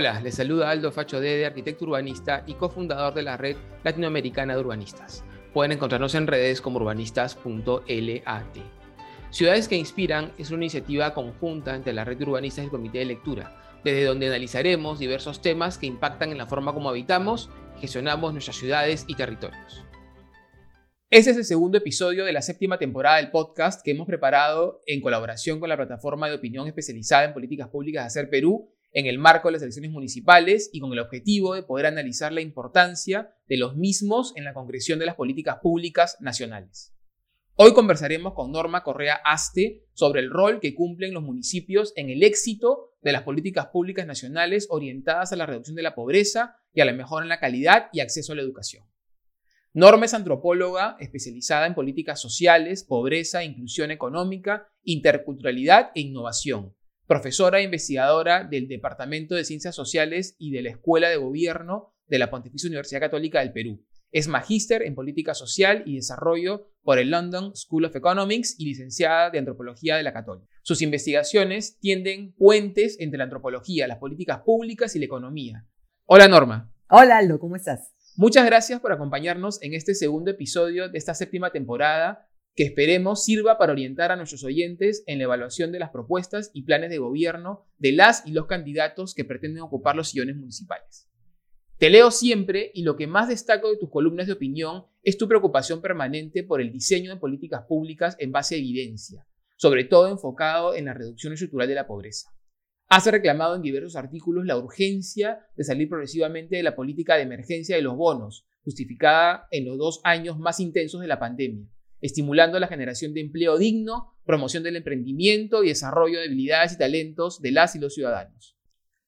Hola, les saluda Aldo Facho de arquitecto urbanista y cofundador de la red latinoamericana de urbanistas. Pueden encontrarnos en redes como urbanistas.lat. Ciudades que Inspiran es una iniciativa conjunta entre la red de urbanistas y el comité de lectura, desde donde analizaremos diversos temas que impactan en la forma como habitamos gestionamos nuestras ciudades y territorios. Este es el segundo episodio de la séptima temporada del podcast que hemos preparado en colaboración con la plataforma de opinión especializada en políticas públicas de Hacer Perú en el marco de las elecciones municipales y con el objetivo de poder analizar la importancia de los mismos en la concreción de las políticas públicas nacionales. Hoy conversaremos con Norma Correa Aste sobre el rol que cumplen los municipios en el éxito de las políticas públicas nacionales orientadas a la reducción de la pobreza y a la mejora en la calidad y acceso a la educación. Norma es antropóloga especializada en políticas sociales, pobreza, inclusión económica, interculturalidad e innovación profesora e investigadora del Departamento de Ciencias Sociales y de la Escuela de Gobierno de la Pontificia Universidad Católica del Perú. Es magíster en Política Social y Desarrollo por el London School of Economics y licenciada de Antropología de la Católica. Sus investigaciones tienden puentes entre la antropología, las políticas públicas y la economía. Hola Norma. Hola Aldo, ¿cómo estás? Muchas gracias por acompañarnos en este segundo episodio de esta séptima temporada que esperemos sirva para orientar a nuestros oyentes en la evaluación de las propuestas y planes de gobierno de las y los candidatos que pretenden ocupar los sillones municipales. Te leo siempre y lo que más destaco de tus columnas de opinión es tu preocupación permanente por el diseño de políticas públicas en base a evidencia, sobre todo enfocado en la reducción estructural de la pobreza. Has reclamado en diversos artículos la urgencia de salir progresivamente de la política de emergencia de los bonos, justificada en los dos años más intensos de la pandemia estimulando la generación de empleo digno, promoción del emprendimiento y desarrollo de habilidades y talentos de las y los ciudadanos.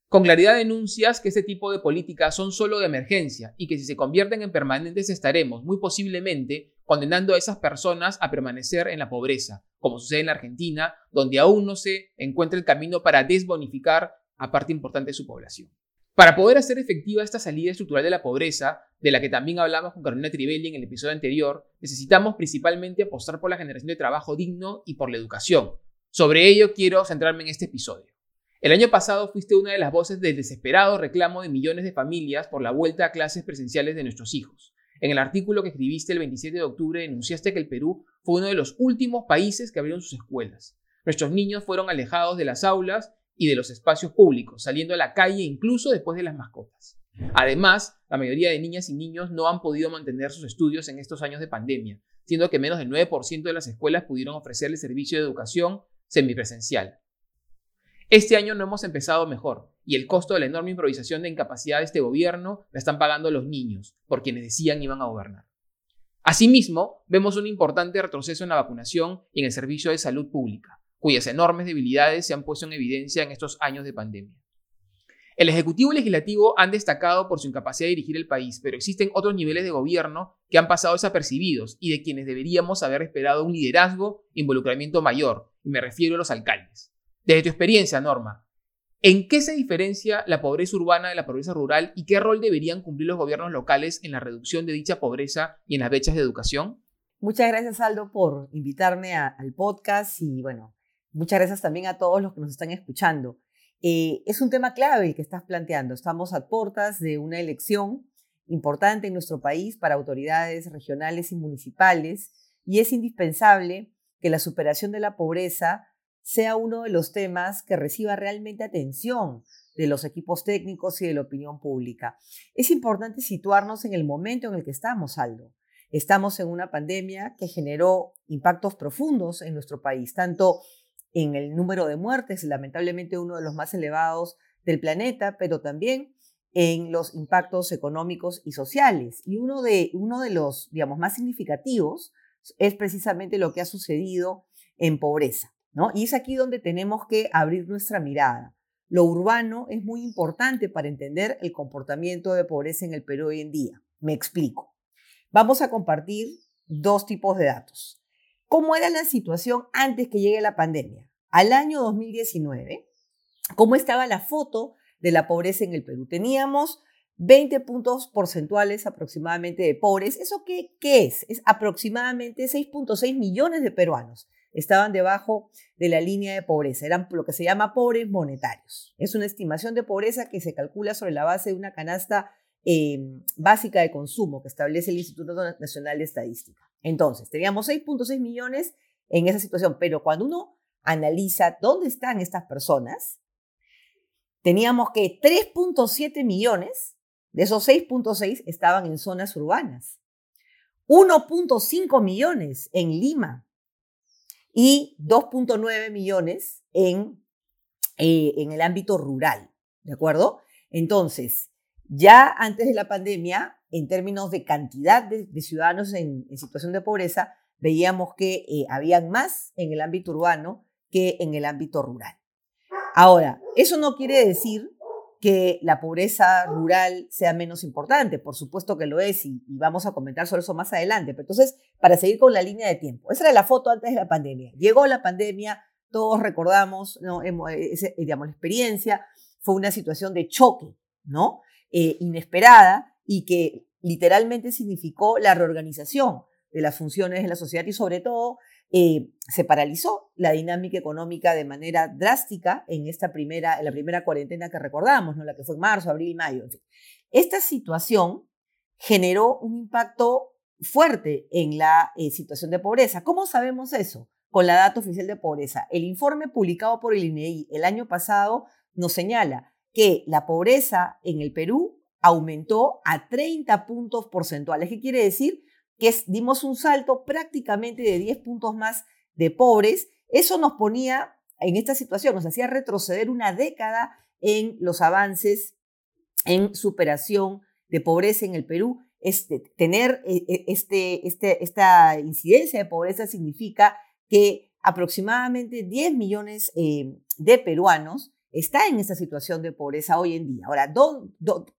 Con claridad denuncias que este tipo de políticas son solo de emergencia y que si se convierten en permanentes estaremos muy posiblemente condenando a esas personas a permanecer en la pobreza, como sucede en la Argentina, donde aún no se encuentra el camino para desbonificar a parte importante de su población. Para poder hacer efectiva esta salida estructural de la pobreza, de la que también hablamos con Carolina Trivelli en el episodio anterior, necesitamos principalmente apostar por la generación de trabajo digno y por la educación. Sobre ello quiero centrarme en este episodio. El año pasado fuiste una de las voces del desesperado reclamo de millones de familias por la vuelta a clases presenciales de nuestros hijos. En el artículo que escribiste el 27 de octubre denunciaste que el Perú fue uno de los últimos países que abrieron sus escuelas. Nuestros niños fueron alejados de las aulas y de los espacios públicos, saliendo a la calle incluso después de las mascotas. Además, la mayoría de niñas y niños no han podido mantener sus estudios en estos años de pandemia, siendo que menos del 9% de las escuelas pudieron ofrecerle servicio de educación semipresencial. Este año no hemos empezado mejor, y el costo de la enorme improvisación de incapacidad de este gobierno la están pagando los niños, por quienes decían iban a gobernar. Asimismo, vemos un importante retroceso en la vacunación y en el servicio de salud pública cuyas enormes debilidades se han puesto en evidencia en estos años de pandemia. El Ejecutivo y Legislativo han destacado por su incapacidad de dirigir el país, pero existen otros niveles de gobierno que han pasado desapercibidos y de quienes deberíamos haber esperado un liderazgo e involucramiento mayor, y me refiero a los alcaldes. Desde tu experiencia, Norma, ¿en qué se diferencia la pobreza urbana de la pobreza rural y qué rol deberían cumplir los gobiernos locales en la reducción de dicha pobreza y en las brechas de educación? Muchas gracias, Aldo, por invitarme al podcast y bueno, Muchas gracias también a todos los que nos están escuchando. Eh, es un tema clave el que estás planteando. Estamos a puertas de una elección importante en nuestro país para autoridades regionales y municipales y es indispensable que la superación de la pobreza sea uno de los temas que reciba realmente atención de los equipos técnicos y de la opinión pública. Es importante situarnos en el momento en el que estamos, Aldo. Estamos en una pandemia que generó impactos profundos en nuestro país, tanto en el número de muertes, lamentablemente uno de los más elevados del planeta, pero también en los impactos económicos y sociales. Y uno de, uno de los, digamos, más significativos es precisamente lo que ha sucedido en pobreza, ¿no? Y es aquí donde tenemos que abrir nuestra mirada. Lo urbano es muy importante para entender el comportamiento de pobreza en el Perú hoy en día. Me explico. Vamos a compartir dos tipos de datos. ¿Cómo era la situación antes que llegue la pandemia? Al año 2019, ¿cómo estaba la foto de la pobreza en el Perú? Teníamos 20 puntos porcentuales aproximadamente de pobres. ¿Eso qué, qué es? Es aproximadamente 6.6 millones de peruanos. estaban debajo de la línea de pobreza. Eran lo que se llama pobres monetarios. Es una estimación de pobreza que se calcula sobre la base de una canasta eh, básica de consumo que establece el Instituto Nacional de Estadística. Entonces, teníamos 6.6 millones en esa situación, pero cuando uno analiza dónde están estas personas, teníamos que 3.7 millones de esos 6.6 estaban en zonas urbanas, 1.5 millones en Lima y 2.9 millones en, eh, en el ámbito rural, ¿de acuerdo? Entonces, ya antes de la pandemia, en términos de cantidad de, ciudadanos en, situación de pobreza, veíamos que eh, habían más en el ámbito urbano que en el ámbito rural. Ahora, eso no quiere decir que la pobreza rural sea menos importante, por supuesto que lo es y, vamos a comentar sobre eso más adelante. Pero entonces, para seguir con la línea de tiempo, esa era la foto antes de la pandemia. Llegó la pandemia, todos recordamos, ¿no? digamos, la experiencia, fue una situación de choque, ¿no? Eh, inesperada y que literalmente significó la reorganización de las funciones de la sociedad y sobre todo eh, se paralizó la dinámica económica de manera drástica en esta primera, en la primera cuarentena que recordamos, ¿no? la que fue en marzo, abril, mayo. Esta situación generó un impacto fuerte en la eh, situación de pobreza. ¿Cómo sabemos eso? Con la data oficial de pobreza. El informe publicado por el INEI el año pasado nos señala que la pobreza en el Perú aumentó a 30 puntos porcentuales. ¿Qué quiere decir? que dimos un salto prácticamente de 10 puntos más de pobres. Eso nos ponía en esta situación, nos hacía retroceder una década en los avances en superación de pobreza en el Perú. Este, tener eh, eh, este, este, esta incidencia de pobreza significa que aproximadamente 10 millones eh, de peruanos están en esta situación de pobreza hoy en día. Ahora,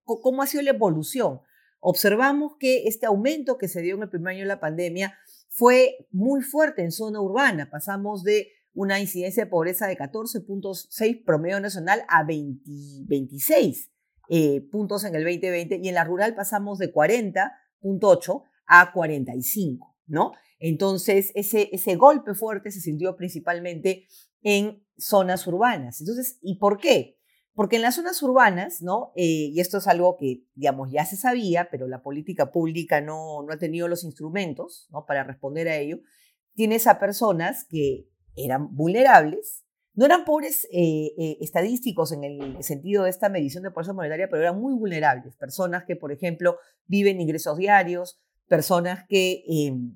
¿cómo ha sido la evolución? observamos que este aumento que se dio en el primer año de la pandemia fue muy fuerte en zona urbana. Pasamos de una incidencia de pobreza de 14.6 promedio nacional a 26 eh, puntos en el 2020 y en la rural pasamos de 40.8 a 45, ¿no? Entonces, ese golpe fuerte se sintió principalmente en zonas urbanas. Entonces, ¿y por qué? Porque en las zonas urbanas, ¿no? Eh, y esto es algo que, digamos, ya se sabía, pero la política pública no, no ha tenido los instrumentos, ¿no? Para responder a ello, tienes a personas que eran vulnerables, no eran pobres eh, eh, estadísticos en el sentido de esta medición de pobreza monetaria, pero eran muy vulnerables. Personas que, por ejemplo, viven ingresos diarios, personas que em,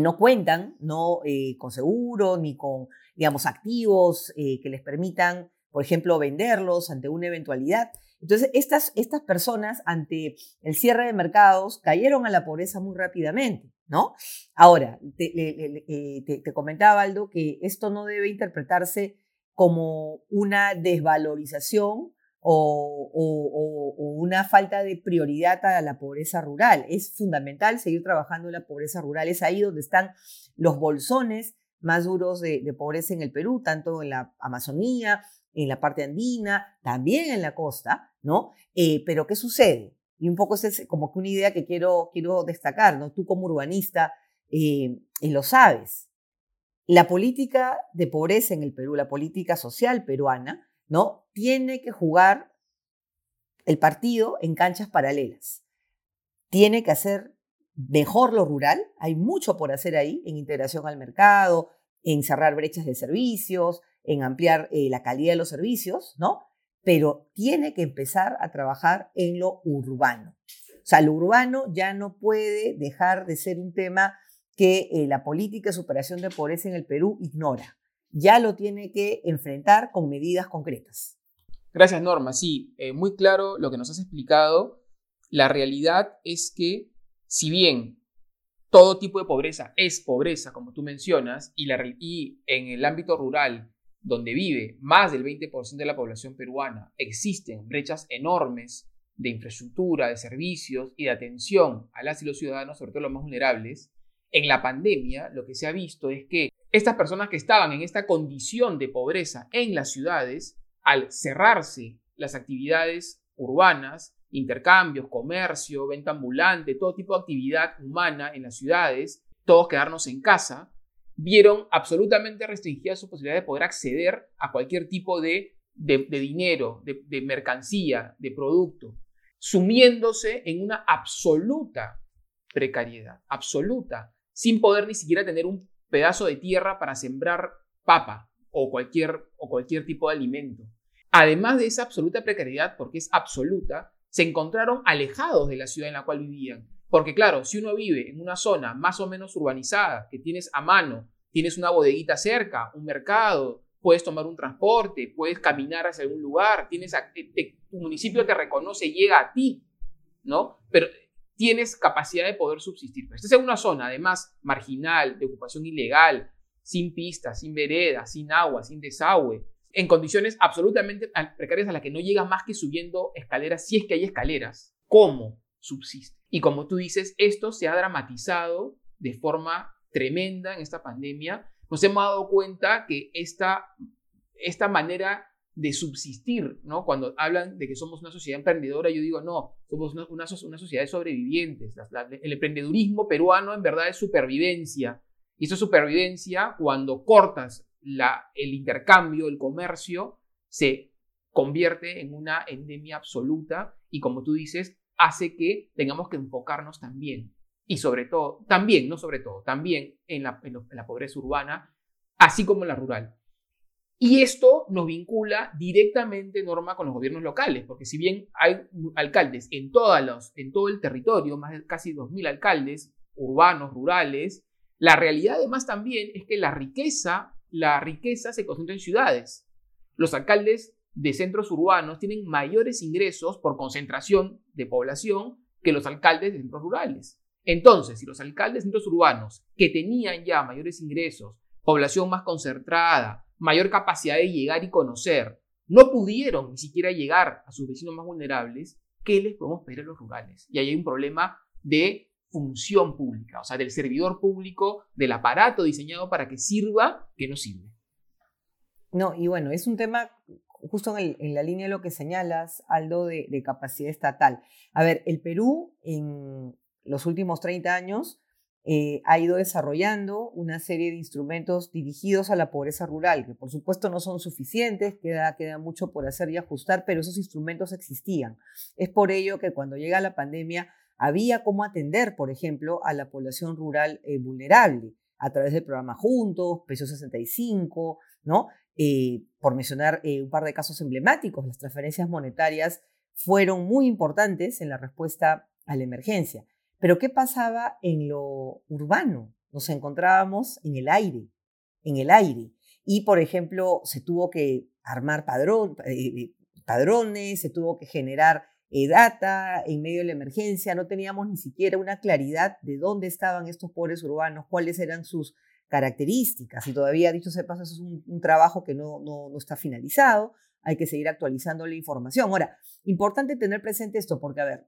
no cuentan ¿no? con seguro ni con, digamos, activos que les permitan por ejemplo, venderlos ante una eventualidad. Entonces, estas, estas personas ante el cierre de mercados cayeron a la pobreza muy rápidamente, ¿no? Ahora, te, eh, comentaba, Aldo, que esto no debe interpretarse como una desvalorización o, o, una falta de prioridad a la pobreza rural. Es fundamental seguir trabajando en la pobreza rural. Es ahí donde están los bolsones más duros de, pobreza en el Perú, tanto en la Amazonía, en la parte andina, también en la costa, ¿no? Eh, pero ¿qué sucede? Y un poco es como que una idea que quiero, quiero destacar, ¿no? Tú como urbanista eh, lo sabes. La política de pobreza en el Perú, la política social peruana, ¿no? Tiene que jugar el partido en canchas paralelas. Tiene que hacer mejor lo rural, hay mucho por hacer ahí en integración al mercado, en cerrar brechas de servicios, en ampliar eh, la calidad de los servicios, ¿no? Pero tiene que empezar a trabajar en lo urbano. O sea, lo urbano ya no puede dejar de ser un tema que eh, la política de superación de pobreza en el Perú ignora. Ya lo tiene que enfrentar con medidas concretas. Gracias, Norma. Sí, eh, muy claro lo que nos has explicado. La realidad es que, si bien todo tipo de pobreza. Es pobreza, como tú mencionas, y, la, y en el ámbito rural donde vive más del 20% de la población peruana, existen brechas enormes de infraestructura, de servicios y de atención a las y los ciudadanos, sobre todo los más vulnerables, en la pandemia lo que se ha visto es que estas personas que estaban en esta condición de pobreza en las ciudades, al cerrarse las actividades urbanas, intercambios, comercio, venta ambulante, todo tipo de actividad humana en las ciudades, todos quedarnos en casa, vieron absolutamente restringida su posibilidad de poder acceder a cualquier tipo de, de, dinero, de, de mercancía, de producto, sumiéndose en una absoluta precariedad, absoluta, sin poder ni siquiera tener un pedazo de tierra para sembrar papa o cualquier, o cualquier tipo de alimento. Además de esa absoluta precariedad, porque es absoluta, se encontraron alejados de la ciudad en la cual vivían. Porque claro, si uno vive en una zona más o menos urbanizada, que tienes a mano, tienes una bodeguita cerca, un mercado, puedes tomar un transporte, puedes caminar hacia algún lugar, tienes tu municipio te reconoce, llega a ti, ¿no? Pero tienes capacidad de poder subsistir. Pero estás en una zona, además, marginal, de ocupación ilegal, sin pistas, sin veredas, sin agua, sin desagüe, en condiciones absolutamente precarias a las que no llegas más que subiendo escaleras, si es que hay escaleras. ¿Cómo subsiste? Y como tú dices, esto se ha dramatizado de forma tremenda en esta pandemia. Nos hemos dado cuenta que esta, esta manera de subsistir, ¿no? Cuando hablan de que somos una sociedad emprendedora, yo digo, no, somos una, una, sociedad de sobrevivientes. el emprendedurismo peruano en verdad es supervivencia. Y esa supervivencia, cuando cortas la, el intercambio, el comercio, se convierte en una endemia absoluta y como tú dices, hace que tengamos que enfocarnos también, y sobre todo, también, no sobre todo, también en la, en la pobreza urbana, así como en la rural. Y esto nos vincula directamente, Norma, con los gobiernos locales, porque si bien hay alcaldes en, todas los, en todo el territorio, más de casi 2.000 alcaldes, urbanos, rurales, la realidad además también es que la riqueza, la riqueza se concentra en ciudades. Los alcaldes de centros urbanos tienen mayores ingresos por concentración de población que los alcaldes de centros rurales. Entonces, si los alcaldes de centros urbanos que tenían ya mayores ingresos, población más concentrada, mayor capacidad de llegar y conocer, no pudieron ni siquiera llegar a sus vecinos más vulnerables, ¿qué les podemos pedir a los rurales? Y ahí hay un problema de función pública, o sea, del servidor público, del aparato diseñado para que sirva, que no sirve. No, y bueno, es un tema justo en, la línea de lo que señalas, Aldo, de, de, capacidad estatal. A ver, el Perú en los últimos 30 años eh, ha ido desarrollando una serie de instrumentos dirigidos a la pobreza rural, que por supuesto no son suficientes, queda, queda mucho por hacer y ajustar, pero esos instrumentos existían. Es por ello que cuando llega la pandemia había cómo atender, por ejemplo, a la población rural eh, vulnerable a través del programa Juntos, Peso 65, ¿no? Eh, por mencionar un par de casos emblemáticos, las transferencias monetarias fueron muy importantes en la respuesta a la emergencia. Pero ¿qué pasaba en lo urbano? Nos encontrábamos en el aire, en el aire. Y, por ejemplo, se tuvo que armar padrón, eh, padrones, se tuvo que generar eh, data en medio de la emergencia, no teníamos ni siquiera una claridad de dónde estaban estos pobres urbanos, cuáles eran sus características. Y todavía, dicho sea paso, es un, un trabajo que no, no, no, está finalizado, hay que seguir actualizando la información. Ahora, importante tener presente esto, porque, a ver,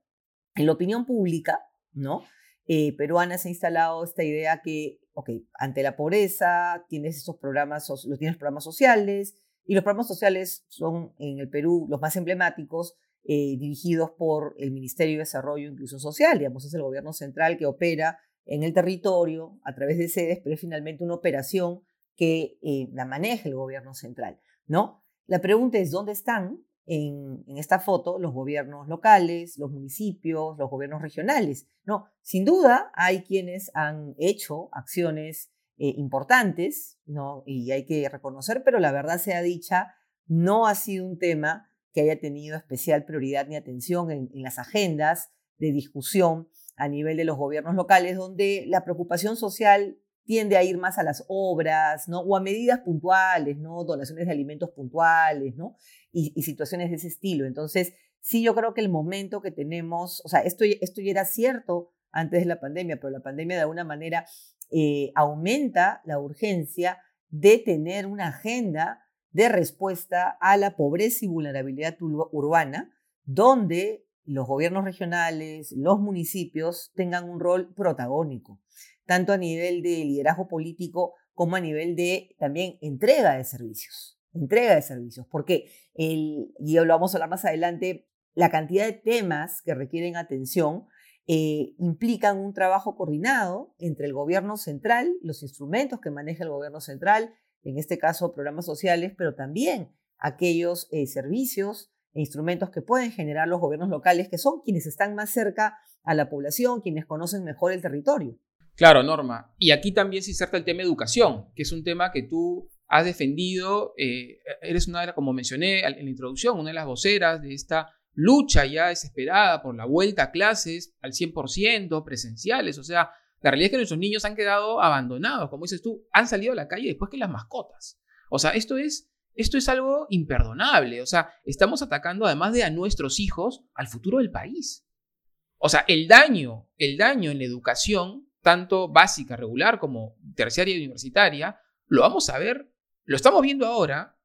en la opinión pública, ¿no? Eh, peruana se ha instalado esta idea que, ok, ante la pobreza tienes estos programas, los tienes programas sociales, y los programas sociales son en el Perú los más emblemáticos, eh, dirigidos por el Ministerio de Desarrollo e Inclusión Social, digamos, es el gobierno central que opera en el territorio a través de sedes, pero es finalmente una operación que eh, la maneja el gobierno central, ¿no? La pregunta es, ¿dónde están en, esta foto los gobiernos locales, los municipios, los gobiernos regionales. No, sin duda hay quienes han hecho acciones eh, importantes, ¿no? Y hay que reconocer, pero la verdad sea dicha, no ha sido un tema que haya tenido especial prioridad ni atención en, las agendas de discusión a nivel de los gobiernos locales, donde la preocupación social tiende a ir más a las obras, ¿no? O a medidas puntuales, ¿no? Donaciones de alimentos puntuales, ¿no? Y, situaciones de ese estilo. Entonces, sí, yo creo que el momento que tenemos, o sea, esto, esto ya era cierto antes de la pandemia, pero la pandemia de alguna manera eh, aumenta la urgencia de tener una agenda de respuesta a la pobreza y vulnerabilidad urbana, donde los gobiernos regionales, los municipios tengan un rol protagónico tanto a nivel de liderazgo político como a nivel de también entrega de servicios. Entrega de servicios, porque, el, y lo vamos a hablar más adelante, la cantidad de temas que requieren atención eh, implican un trabajo coordinado entre el gobierno central, los instrumentos que maneja el gobierno central, en este caso programas sociales, pero también aquellos eh, servicios e instrumentos que pueden generar los gobiernos locales, que son quienes están más cerca a la población, quienes conocen mejor el territorio. Claro, Norma. Y aquí también se inserta el tema educación, que es un tema que tú has defendido, eh, eres una de las, como mencioné en la introducción, una de las voceras de esta lucha ya desesperada por la vuelta a clases al 100%, presenciales. O sea, la realidad es que nuestros niños han quedado abandonados, como dices tú, han salido a la calle después que las mascotas. O sea, esto es, esto es algo imperdonable. O sea, estamos atacando además de a nuestros hijos, al futuro del país. O sea, el daño, el daño en la educación, tanto básica, regular como terciaria y universitaria, lo vamos a ver, lo estamos viendo ahora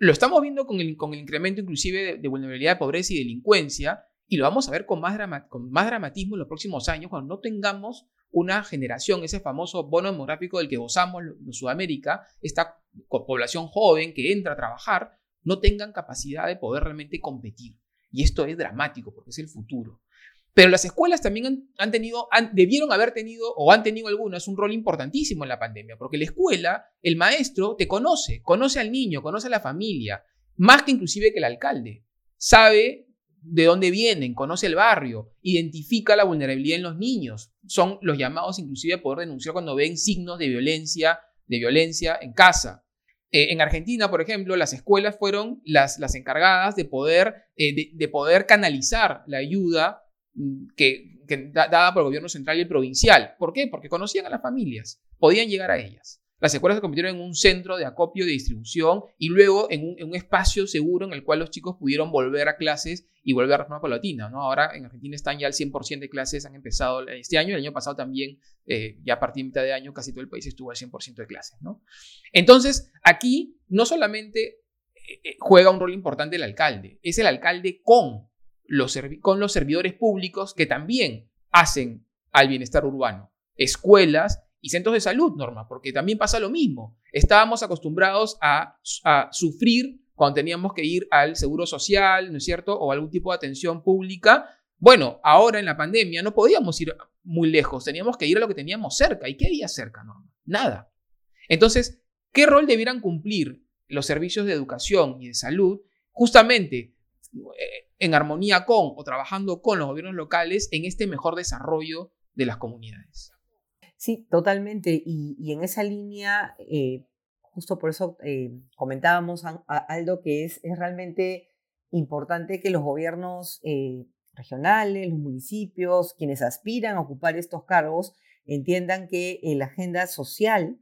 lo estamos viendo con el, con el incremento inclusive de, vulnerabilidad, pobreza y delincuencia, y lo vamos a ver con más, con más dramatismo en los próximos años cuando no tengamos una generación, ese famoso bono demográfico del que gozamos en Sudamérica, esta población joven que entra a trabajar, no tengan capacidad de poder realmente competir. Y esto es dramático porque es el futuro. Pero las escuelas también han, tenido, debieron haber tenido o han tenido algunas un rol importantísimo en la pandemia, porque la escuela, el maestro te conoce, conoce al niño, conoce a la familia, más que inclusive que el alcalde. Sabe de dónde vienen, conoce el barrio, identifica la vulnerabilidad en los niños. Son los llamados inclusive a poder denunciar cuando ven signos de violencia, de violencia en casa. Eh, en Argentina, por ejemplo, las escuelas fueron las, las encargadas de poder, eh, de poder canalizar la ayuda Mm, que, dada por el gobierno central y el provincial. ¿Por qué? Porque conocían a las familias, podían llegar a ellas. Las escuelas se convirtieron en un centro de acopio, de distribución y luego en un, espacio seguro en el cual los chicos pudieron volver a clases y volver a forma paulatina. ¿no? Ahora en Argentina están ya al 100% de clases, han empezado este año, el año pasado también, eh, ya a partir de mitad de año, casi todo el país estuvo al 100% de clases. ¿no? Entonces, aquí no solamente eh, eh, juega un rol importante el alcalde, es el alcalde con con los servidores públicos que también hacen al bienestar urbano, escuelas y centros de salud, Norma, porque también pasa lo mismo. Estábamos acostumbrados a, sufrir cuando teníamos que ir al seguro social, ¿no es cierto? O algún tipo de atención pública. Bueno, ahora en la pandemia no podíamos ir muy lejos, teníamos que ir a lo que teníamos cerca. ¿Y qué había cerca, Norma? Nada. Entonces, ¿qué rol debieran cumplir los servicios de educación y de salud? Justamente eh, en armonía con o trabajando con los gobiernos locales en este mejor desarrollo de las comunidades. Sí, totalmente. Y, en esa línea, eh, justo por eso eh, comentábamos, Aldo, que es, es, realmente importante que los gobiernos regionales, los municipios, quienes aspiran a ocupar estos cargos, entiendan que la agenda social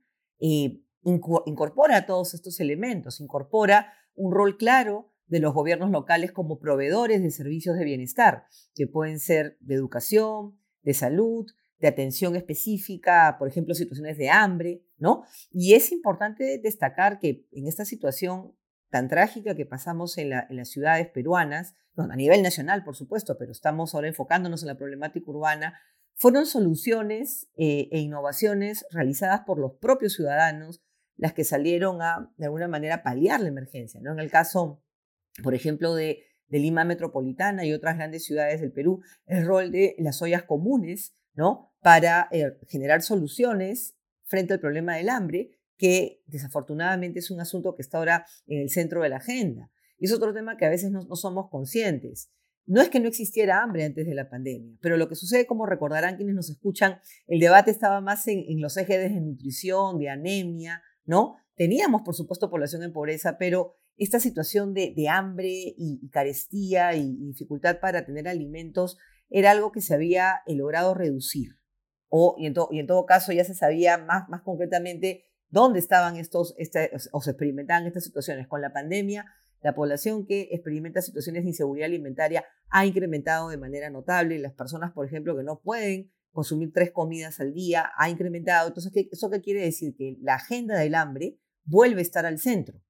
incorpora todos estos elementos, incorpora un rol claro de los gobiernos locales como proveedores de servicios de bienestar, que pueden ser de educación, de salud, de atención específica, por ejemplo, situaciones de hambre, ¿no? Y es importante destacar que en esta situación tan trágica que pasamos en, las ciudades peruanas, a nivel nacional, por supuesto, pero estamos ahora enfocándonos en la problemática urbana, fueron soluciones eh, e innovaciones realizadas por los propios ciudadanos las que salieron a, de alguna manera, paliar la emergencia, ¿no? En el caso por ejemplo, de, Lima Metropolitana y otras grandes ciudades del Perú, el rol de las ollas comunes, ¿no? Para eh, generar soluciones frente al problema del hambre, que desafortunadamente es un asunto que está ahora en el centro de la agenda. Y es otro tema que a veces no, somos conscientes. No es que no existiera hambre antes de la pandemia, pero lo que sucede, como recordarán quienes nos escuchan, el debate estaba más en, los ejes de nutrición, de anemia, ¿no? Teníamos, por supuesto, población en pobreza, pero esta situación de, hambre y, carestía y, dificultad para tener alimentos era algo que se había eh, logrado reducir. Y, en todo caso ya se sabía más, concretamente dónde estaban estos, este, o se experimentaban estas situaciones. Con la pandemia, la población que experimenta situaciones de inseguridad alimentaria ha incrementado de manera notable. Las personas, por ejemplo, que no pueden consumir tres comidas al día, ha incrementado. Entonces, ¿eso qué quiere decir? Que la agenda del hambre vuelve a estar al centro.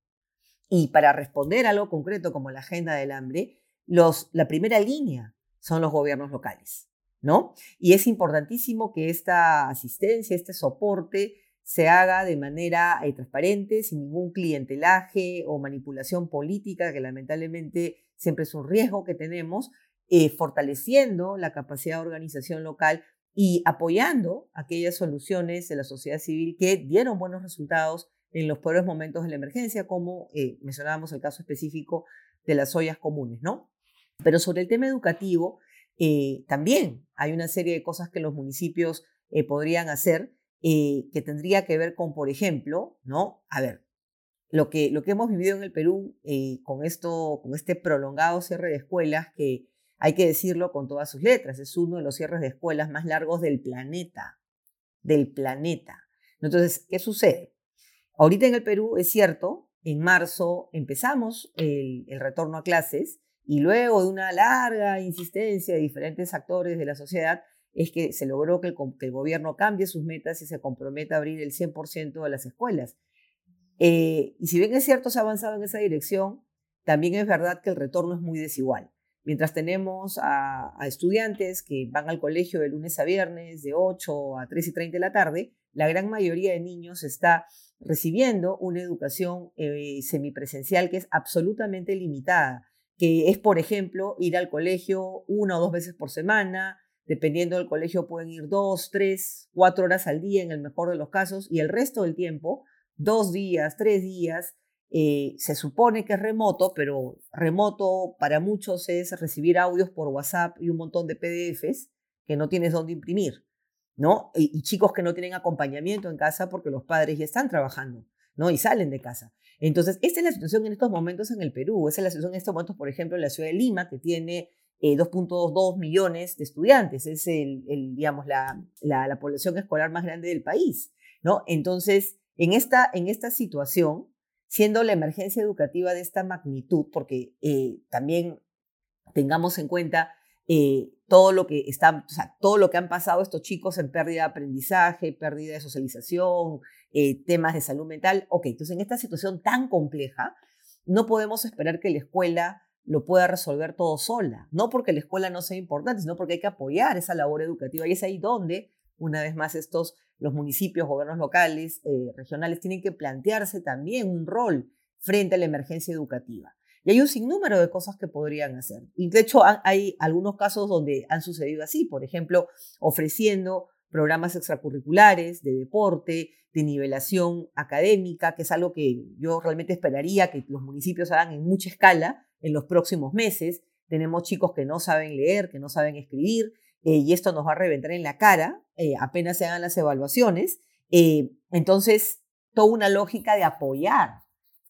Y para responder a algo concreto como la agenda del hambre, los, la primera línea son los gobiernos locales, ¿no? Y es importantísimo que esta asistencia, este soporte, se haga de manera eh, transparente, sin ningún clientelaje o manipulación política, que lamentablemente siempre es un riesgo que tenemos, eh, fortaleciendo la capacidad de organización local y apoyando aquellas soluciones de la sociedad civil que dieron buenos resultados en los peores momentos de la emergencia, como eh, mencionábamos el caso específico de las ollas comunes, ¿no? Pero sobre el tema educativo, eh, también hay una serie de cosas que los municipios eh, podrían hacer que tendría que ver con, por ejemplo, ¿no? A ver, lo que, lo que hemos vivido en el Perú con, esto, con este prolongado cierre de escuelas que hay que decirlo con todas sus letras, es uno de los cierres de escuelas más largos del planeta, del planeta. Entonces, ¿qué sucede? Ahorita en el Perú es cierto, en marzo empezamos el, retorno a clases y luego de una larga insistencia de diferentes actores de la sociedad es que se logró que el, que el gobierno cambie sus metas y se comprometa a abrir el 100% de las escuelas. Eh, y si bien es cierto, se ha avanzado en esa dirección, también es verdad que el retorno es muy desigual. Mientras tenemos a, estudiantes que van al colegio de lunes a viernes, de 8 a 3 y 30 de la tarde, la gran mayoría de niños está recibiendo una educación eh, semipresencial que es absolutamente limitada, que es, por ejemplo, ir al colegio una o dos veces por semana, dependiendo del colegio pueden ir dos, tres, cuatro horas al día en el mejor de los casos, y el resto del tiempo, dos días, tres días, eh, se supone que es remoto, pero remoto para muchos es recibir audios por WhatsApp y un montón de PDFs que no tienes dónde imprimir. ¿no? Y, chicos que no tienen acompañamiento en casa porque los padres ya están trabajando, ¿no? Y salen de casa. Entonces, esta es la situación en estos momentos en el Perú. Esa es la situación en estos momentos, por ejemplo, en la ciudad de Lima, que tiene 2.22 eh, millones de estudiantes. Es el, digamos, la, la, población escolar más grande del país, ¿no? Entonces, en esta, en esta situación, siendo la emergencia educativa de esta magnitud, porque eh, también tengamos en cuenta eh, todo lo que está, o sea, todo lo que han pasado estos chicos en pérdida de aprendizaje, pérdida de socialización, eh, temas de salud mental. Ok, entonces en esta situación tan compleja, no podemos esperar que la escuela lo pueda resolver todo sola. No porque la escuela no sea importante, sino porque hay que apoyar esa labor educativa. Y es ahí donde, una vez más, estos, los municipios, gobiernos locales, eh, regionales, tienen que plantearse también un rol frente a la emergencia educativa. Y hay un sinnúmero de cosas que podrían hacer. Y de hecho hay algunos casos donde han sucedido así, por ejemplo, ofreciendo programas extracurriculares de deporte, de nivelación académica, que es algo que yo realmente esperaría que los municipios hagan en mucha escala en los próximos meses. Tenemos chicos que no saben leer, que no saben escribir, eh, y esto nos va a reventar en la cara eh, apenas se hagan las evaluaciones. Eh, entonces, toda una lógica de apoyar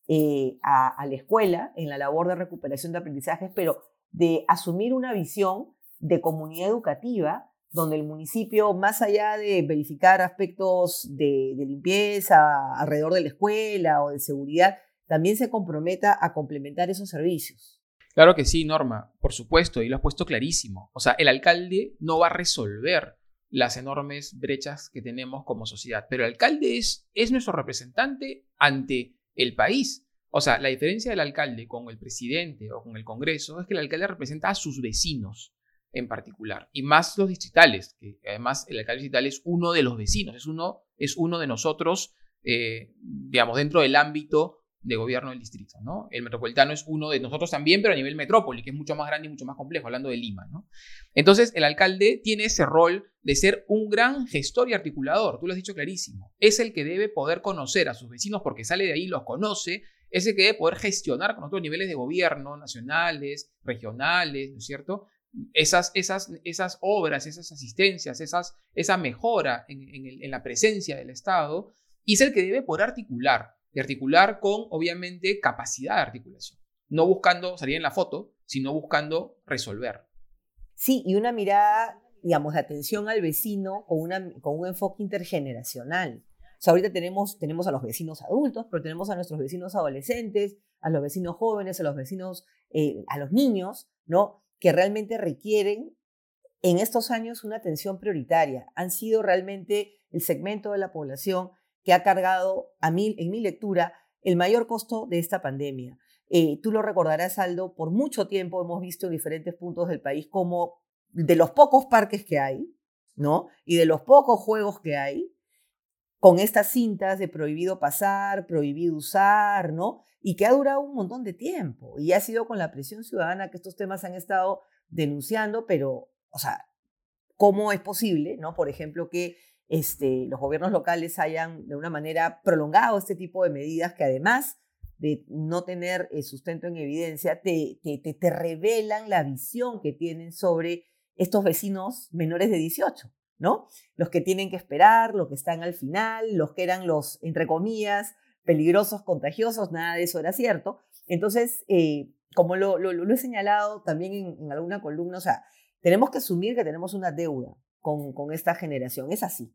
eh, a, la escuela en la labor de recuperación de aprendizajes, pero de asumir una visión de comunidad educativa donde el municipio, más allá de verificar aspectos de, limpieza alrededor de la escuela o de seguridad, también se comprometa a complementar esos servicios. Claro que sí, Norma, por supuesto, y lo has puesto clarísimo. O sea, el alcalde no va a resolver las enormes brechas que tenemos como sociedad, pero el alcalde es, es nuestro representante ante el país. O sea, la diferencia del alcalde con el presidente o con el Congreso es que el alcalde representa a sus vecinos en particular, y más los distritales, que además el alcalde distrital es uno de los vecinos, es uno, es uno de nosotros, eh, digamos, dentro del ámbito de gobierno del distrito, ¿no? El metropolitano es uno de nosotros también, pero a nivel metrópoli, que es mucho más grande y mucho más complejo, hablando de Lima. Entonces, el alcalde tiene ese rol de ser un gran gestor y articulador, tú lo has dicho clarísimo. Es el que debe poder conocer a sus vecinos porque sale de ahí, los conoce, es el que debe poder gestionar con otros niveles de gobierno, nacionales, regionales, ¿no es cierto? Esas, esas, esas obras, esas asistencias, esas, esa mejora en, en la presencia del Estado, y es el que debe poder articular, y articular con, obviamente, capacidad de articulación. No buscando salir en la foto, sino buscando resolver. Sí, y una mirada, digamos, de atención al vecino con, una, con un enfoque intergeneracional. O sea, ahorita tenemos, tenemos a los vecinos adultos, pero tenemos a nuestros vecinos adolescentes, a los vecinos jóvenes, a los vecinos, eh, a los niños, ¿no? Que realmente requieren en estos años una atención prioritaria. Han sido realmente el segmento de la población que ha cargado, a mí, en mi lectura, el mayor costo de esta pandemia. Eh, tú lo recordarás, Aldo, por mucho tiempo hemos visto en diferentes puntos del país como de los pocos parques que hay, ¿no? Y de los pocos juegos que hay, con estas cintas de prohibido pasar, prohibido usar, ¿no? Y que ha durado un montón de tiempo. Y ha sido con la presión ciudadana que estos temas han estado denunciando, pero, o sea, ¿cómo es posible, no? Por ejemplo, que este, los gobiernos locales hayan de una manera prolongado este tipo de medidas que además de no tener eh, sustento en evidencia, te, te, te, revelan la visión que tienen sobre estos vecinos menores de 18, ¿no? Los que tienen que esperar, los que están al final, los que eran los, entre comillas, peligrosos, contagiosos, nada de eso era cierto. Entonces, eh, como lo, lo, he señalado también en, alguna columna, o sea, tenemos que asumir que tenemos una deuda con, con esta generación, es así.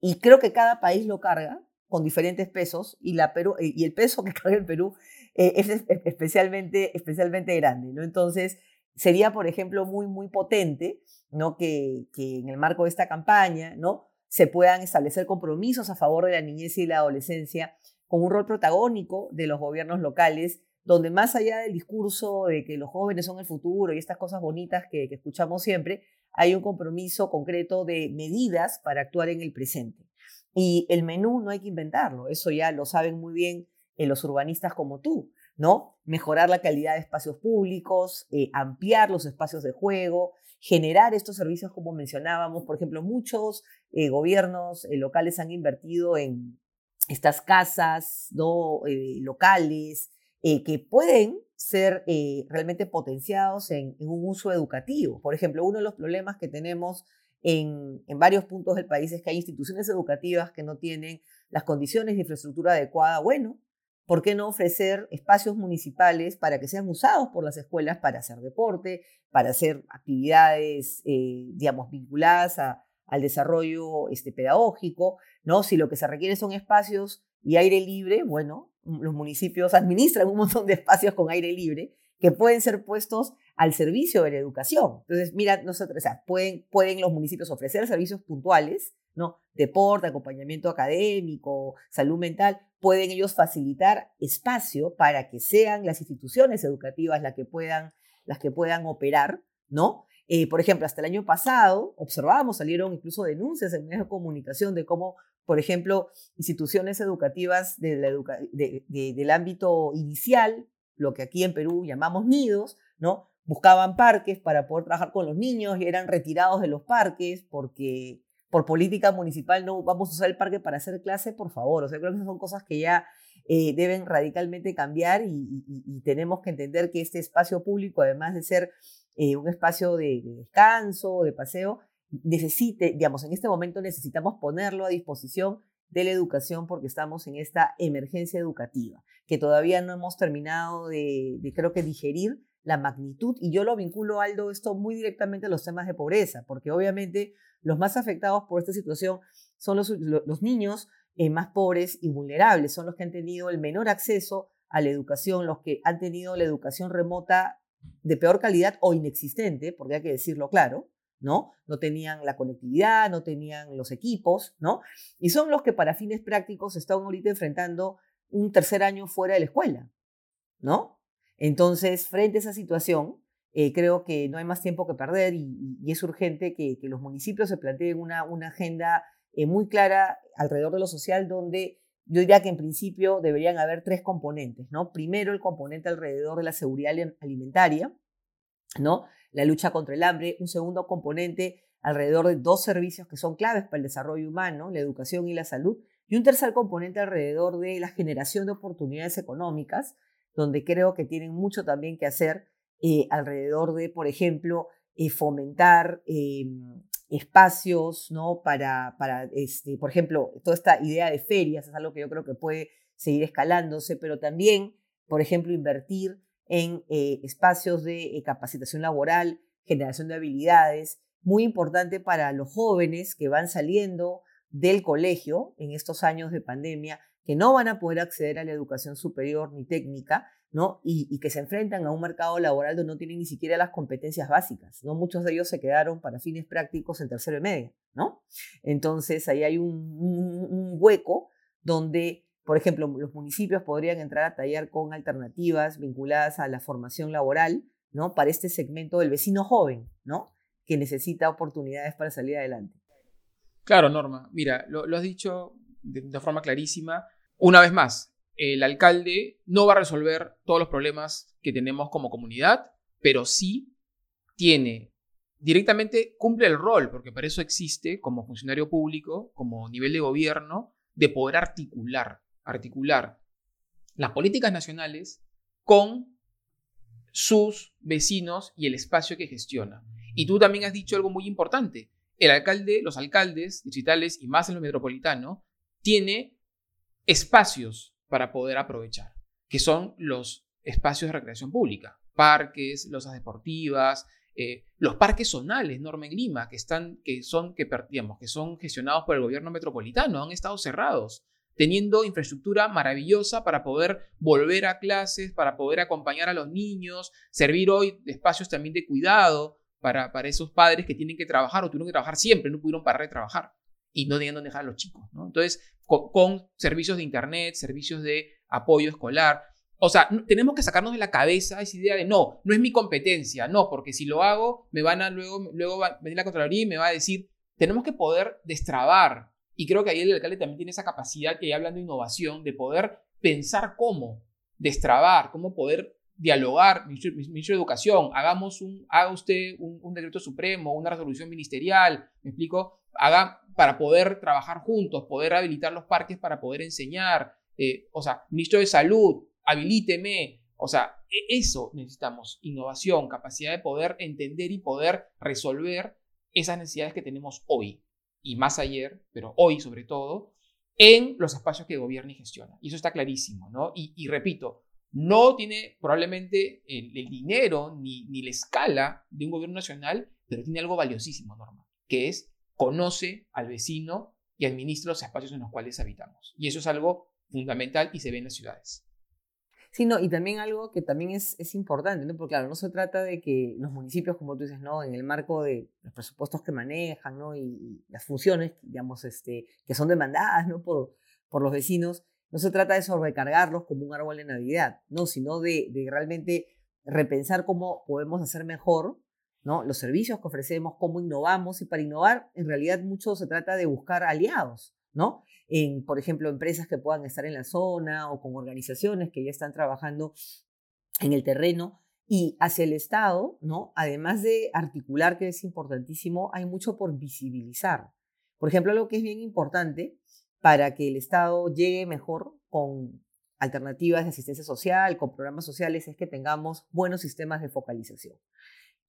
Y creo que cada país lo carga con diferentes pesos y, la Perú, eh, y el peso que carga el Perú eh, es especialmente, especialmente grande, ¿no? Entonces, sería, por ejemplo, muy, muy potente, ¿no? Que, que en el marco de esta campaña, ¿no? Se puedan establecer compromisos a favor de la niñez y la adolescencia con un rol protagónico de los gobiernos locales, donde más allá del discurso de que los jóvenes son el futuro y estas cosas bonitas que, escuchamos siempre, hay un compromiso concreto de medidas para actuar en el presente. Y el menú no hay que inventarlo, eso ya lo saben muy bien eh, los urbanistas como tú, ¿no? Mejorar la calidad de espacios públicos, eh, ampliar los espacios de juego, generar estos servicios como mencionábamos. Por ejemplo, muchos eh, gobiernos locales han invertido en estas casas locales que pueden ser realmente potenciados en, en un uso educativo. Por ejemplo, uno de los problemas que tenemos en, varios puntos del país es que hay instituciones educativas que no tienen las condiciones de infraestructura adecuada. Bueno, ¿por qué no ofrecer espacios municipales para que sean usados por las escuelas para hacer deporte, para hacer actividades, eh, digamos, vinculadas al desarrollo este, pedagógico? ¿no? Si lo que se requiere son espacios y aire libre, bueno, los municipios administran un montón de espacios con aire libre que pueden ser puestos al servicio de la educación. Entonces, mira, nosotros, o sea, pueden, pueden los municipios ofrecer servicios puntuales, ¿no? Deporte, acompañamiento académico, salud mental, pueden ellos facilitar espacio para que sean las instituciones educativas las que puedan, las que puedan operar, ¿no? Eh, por ejemplo, hasta el año pasado observamos, salieron incluso denuncias en medios de comunicación de cómo, por ejemplo, instituciones educativas de del ámbito inicial lo que aquí en Perú llamamos nidos, ¿no? Buscaban parques para poder trabajar con los niños y eran retirados de los parques porque por política municipal no vamos a usar el parque para hacer clase, por favor. O sea, creo que son cosas que ya eh, deben radicalmente cambiar y, tenemos que entender que este espacio público, además de ser eh, un espacio de, de, descanso, de paseo, necesite, digamos, en este momento necesitamos ponerlo a disposición de la educación porque estamos en esta emergencia educativa, que todavía no hemos terminado de, creo que, digerir la magnitud. Y yo lo vinculo, Aldo, esto muy directamente a los temas de pobreza, porque obviamente los más afectados por esta situación son los, los niños eh, más pobres y vulnerables, son los que han tenido el menor acceso a la educación, los que han tenido la educación remota de peor calidad o inexistente, porque hay que decirlo claro, ¿no? No tenían la conectividad, no tenían los equipos, ¿no? Y son los que para fines prácticos están ahorita enfrentando un tercer año fuera de la escuela, ¿no? Entonces, frente a esa situación, eh, creo que no hay más tiempo que perder y, es urgente que, los municipios se planteen una, una agenda eh, muy clara alrededor de lo social donde yo diría que en principio deberían haber tres componentes, ¿no? Primero, el componente alrededor de la seguridad alimentaria, ¿no? La lucha contra el hambre, un segundo componente alrededor de dos servicios que son claves para el desarrollo humano, la educación y la salud, y un tercer componente alrededor de la generación de oportunidades económicas, donde creo que tienen mucho también que hacer eh, alrededor de, por ejemplo, eh, fomentar em, espacios, ¿no? Para, para este, por ejemplo, toda esta idea de ferias es algo que yo creo que puede seguir escalándose, pero también, por ejemplo, invertir en eh, espacios de eh, capacitación laboral, generación de habilidades, muy importante para los jóvenes que van saliendo del colegio en estos años de pandemia, que no van a poder acceder a la educación superior ni técnica, ¿no? Y, que se enfrentan a un mercado laboral donde no tienen ni siquiera las competencias básicas, ¿no? Muchos de ellos se quedaron para fines prácticos en tercero y medio, ¿no? Entonces ahí hay un hueco donde por ejemplo, los municipios podrían entrar a tallar con alternativas vinculadas a la formación laboral, ¿no? Para este segmento del vecino joven, ¿no? Que necesita oportunidades para salir adelante. Claro, Norma. Mira, lo, has dicho de, de forma clarísima. Una vez más, el alcalde no va a resolver todos los problemas que tenemos como comunidad, pero sí tiene directamente cumple el rol, porque para eso existe como funcionario público, como nivel de gobierno, de poder articular, articular las políticas nacionales con sus vecinos y el espacio que gestiona. Y tú también has dicho algo muy importante. El alcalde, los alcaldes digitales y más en lo metropolitano, tiene espacios para poder aprovechar, que son los espacios de recreación pública, parques, losas deportivas, eh, los parques zonales, Norma en Lima, que, están, que, son, que, que son gestionados por el gobierno metropolitano, han estado cerrados, teniendo infraestructura maravillosa para poder volver a clases, para poder acompañar a los niños, servir hoy espacios también de cuidado para, para esos padres que tienen que trabajar o tuvieron que trabajar siempre, no pudieron parar de trabajar y no tenían dónde dejar a los chicos. ¿no? Entonces, con, servicios de Internet, servicios de apoyo escolar. O sea, tenemos que sacarnos de la cabeza esa idea de no, no es mi competencia, no, porque si lo hago, me van a luego, luego va a venir la Contraloría y me va a decir, tenemos que poder destrabar. Y creo que ahí el alcalde también tiene esa capacidad, que hablando de innovación, de poder pensar cómo destrabar, cómo poder dialogar, ministro, ministro, de Educación, hagamos un, haga usted un, un, decreto supremo, una resolución ministerial, me explico, haga para poder trabajar juntos, poder habilitar los parques para poder enseñar, eh, o sea, ministro de Salud, habilíteme, o sea, e, eso necesitamos, innovación, capacidad de poder entender y poder resolver esas necesidades que tenemos hoy y más ayer, pero hoy sobre todo, en los espacios que gobierna y gestiona. Y eso está clarísimo, ¿no? Y, repito, no tiene probablemente el, dinero ni, ni la escala de un gobierno nacional, pero tiene algo valiosísimo, Norma, que es conoce al vecino y administra los espacios en los cuales habitamos. Y eso es algo fundamental y se ve en las ciudades. Sí, no, y también algo que también es, es importante, ¿no? Porque claro, no se trata de que los municipios, como tú dices, ¿no? En el marco de los presupuestos que manejan, ¿no? Y, las funciones, digamos, este, que son demandadas, ¿no? Por, por los vecinos, no se trata de sobrecargarlos como un árbol de Navidad, ¿no? Sino de, de realmente repensar cómo podemos hacer mejor ¿no? Los servicios que ofrecemos, cómo innovamos y para innovar en realidad mucho se trata de buscar aliados, ¿no? En, por ejemplo, empresas que puedan estar en la zona o con organizaciones que ya están trabajando en el terreno y hacia el Estado, ¿no? Además de articular, que es importantísimo, hay mucho por visibilizar. Por ejemplo, algo que es bien importante para que el Estado llegue mejor con alternativas de asistencia social, con programas sociales, es que tengamos buenos sistemas de focalización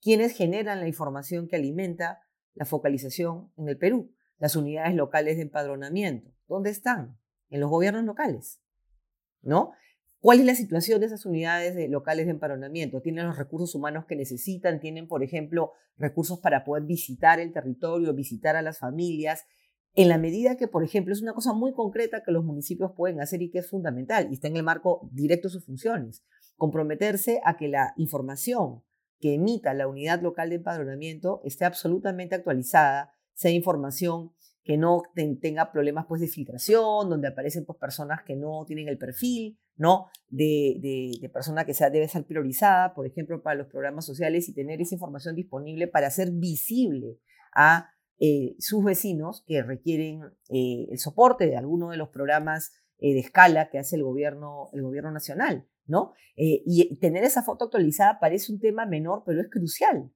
quienes generan la información que alimenta la focalización en el Perú. Las unidades locales de empadronamiento. ¿Dónde están? En los gobiernos locales. ¿No? ¿Cuál es la situación de esas unidades locales de empadronamiento? ¿Tienen los recursos humanos que necesitan? ¿Tienen, por ejemplo, recursos para poder visitar el territorio, visitar a las familias? En la medida que, por ejemplo, es una cosa muy concreta que los municipios pueden hacer y que es fundamental y está en el marco directo de sus funciones, comprometerse a que la información que emita la unidad local de empadronamiento esté absolutamente actualizada, sea información que no tenga problemas pues, de filtración, donde aparecen pues, personas que no tienen el perfil ¿no? de, de, persona que sea, debe ser priorizada, por ejemplo, para los programas sociales y tener esa información disponible para hacer visible a eh, sus vecinos que requieren eh, el soporte de alguno de los programas eh, de escala que hace el gobierno, el gobierno nacional. ¿no? Y tener esa foto actualizada parece un tema menor, pero es crucial,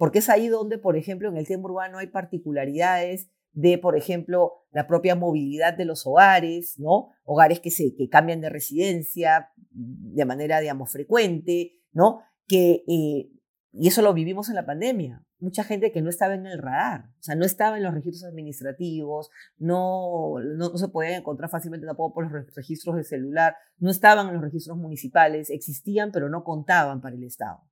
porque es ahí donde, por ejemplo, en el tema urbano hay particularidades de, por ejemplo, la propia movilidad de los hogares, ¿no? Hogares que, se, que cambian de residencia de manera, digamos, frecuente, ¿no? Que, eh, y eso lo vivimos en la pandemia mucha gente que no estaba en el radar, o sea, no estaba en los registros administrativos, no, no, se podían encontrar fácilmente tampoco por los registros de celular, no estaban en los registros municipales, existían pero no contaban para el Estado.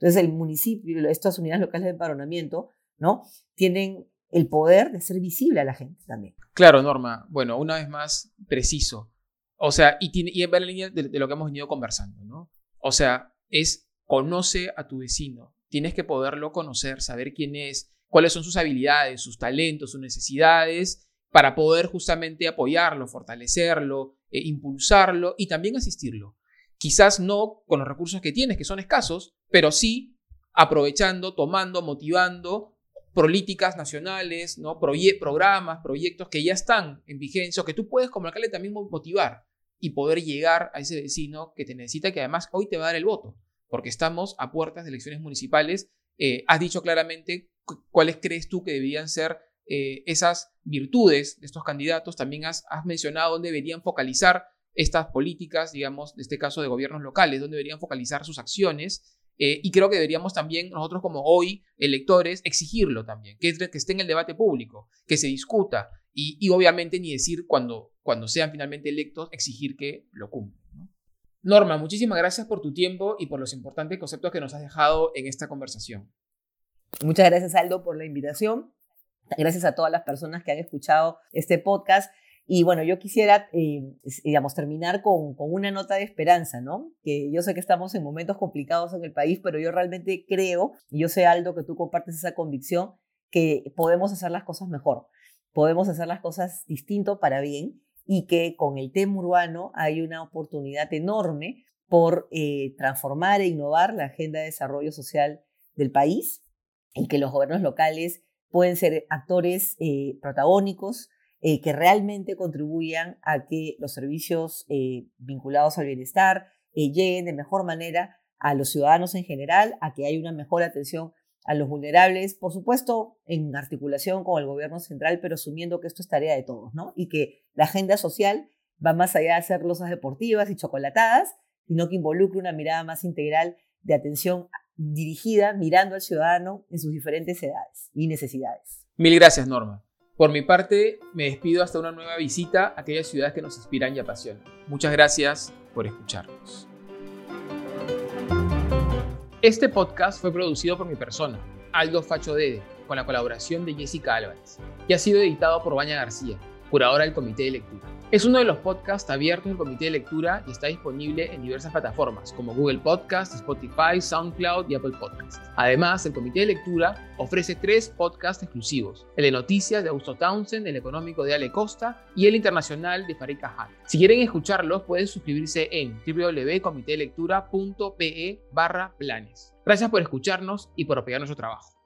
Entonces el municipio, estas unidades locales de empadronamiento, ¿no? Tienen el poder de ser visible a la gente también. Claro, Norma. Bueno, una vez más, preciso. O sea, y, tiene, y en la línea de, de lo que hemos venido conversando, ¿no? O sea, es conoce a tu vecino, tienes que poderlo conocer, saber quién es, cuáles son sus habilidades, sus talentos, sus necesidades, para poder justamente apoyarlo, fortalecerlo, eh, impulsarlo y también asistirlo. Quizás no con los recursos que tienes, que son escasos, pero sí aprovechando, tomando, motivando políticas nacionales, ¿no? programas, proyectos que ya están en vigencia o que tú puedes como alcalde también motivar y poder llegar a ese vecino que te necesita, que además hoy te va a dar el voto porque estamos a puertas de elecciones municipales eh, has dicho claramente cuáles crees tú que deberían ser eh, esas virtudes de estos candidatos. También has, has mencionado dónde deberían focalizar estas políticas, digamos, en este caso de gobiernos locales, dónde deberían focalizar sus acciones. Eh, y creo que deberíamos también nosotros como hoy, electores, exigirlo también, que, que esté en el debate público, que se discuta y, obviamente ni decir cuando, cuando sean finalmente electos, exigir que lo cumplan. Norma, muchísimas gracias por tu tiempo y por los importantes conceptos que nos has dejado en esta conversación. Muchas gracias, Aldo, por la invitación. Gracias a todas las personas que han escuchado este podcast. Y bueno, yo quisiera, eh, digamos, terminar con, con, una nota de esperanza, ¿no? Que yo sé que estamos en momentos complicados en el país, pero yo realmente creo, y yo sé, Aldo, que tú compartes esa convicción, que podemos hacer las cosas mejor, podemos hacer las cosas distinto para bien y que con el tema urbano hay una oportunidad enorme por eh, transformar e innovar la agenda de desarrollo social del país y que los gobiernos locales pueden ser actores eh, protagónicos eh, que realmente contribuyan a que los servicios eh, vinculados al bienestar lleguen de mejor manera a los ciudadanos en general, a que haya una mejor atención a los vulnerables, por supuesto, en articulación con el gobierno central, pero asumiendo que esto es tarea de todos, ¿no? Y que la agenda social va más allá de hacer losas deportivas y chocolatadas, sino que involucre una mirada más integral de atención dirigida mirando al ciudadano en sus diferentes edades y necesidades. Mil gracias, Norma. Por mi parte, me despido hasta una nueva visita a aquellas ciudades que nos inspiran y apasionan. Muchas gracias por escucharnos. Este podcast fue producido por mi persona, Aldo Facho Dede, con la colaboración de Jessica Álvarez, y ha sido editado por Baña García, curadora del Comité de Lectura. Es uno de los podcasts abiertos del Comité de Lectura y está disponible en diversas plataformas como Google Podcasts, Spotify, SoundCloud y Apple Podcasts. Además, el Comité de Lectura ofrece tres podcasts exclusivos: el de noticias de Augusto Townsend, el económico de Ale Costa y el internacional de Farid Kahan. Si quieren escucharlos, pueden suscribirse en www.comitelectura.pe/planes. Gracias por escucharnos y por apoyar nuestro trabajo.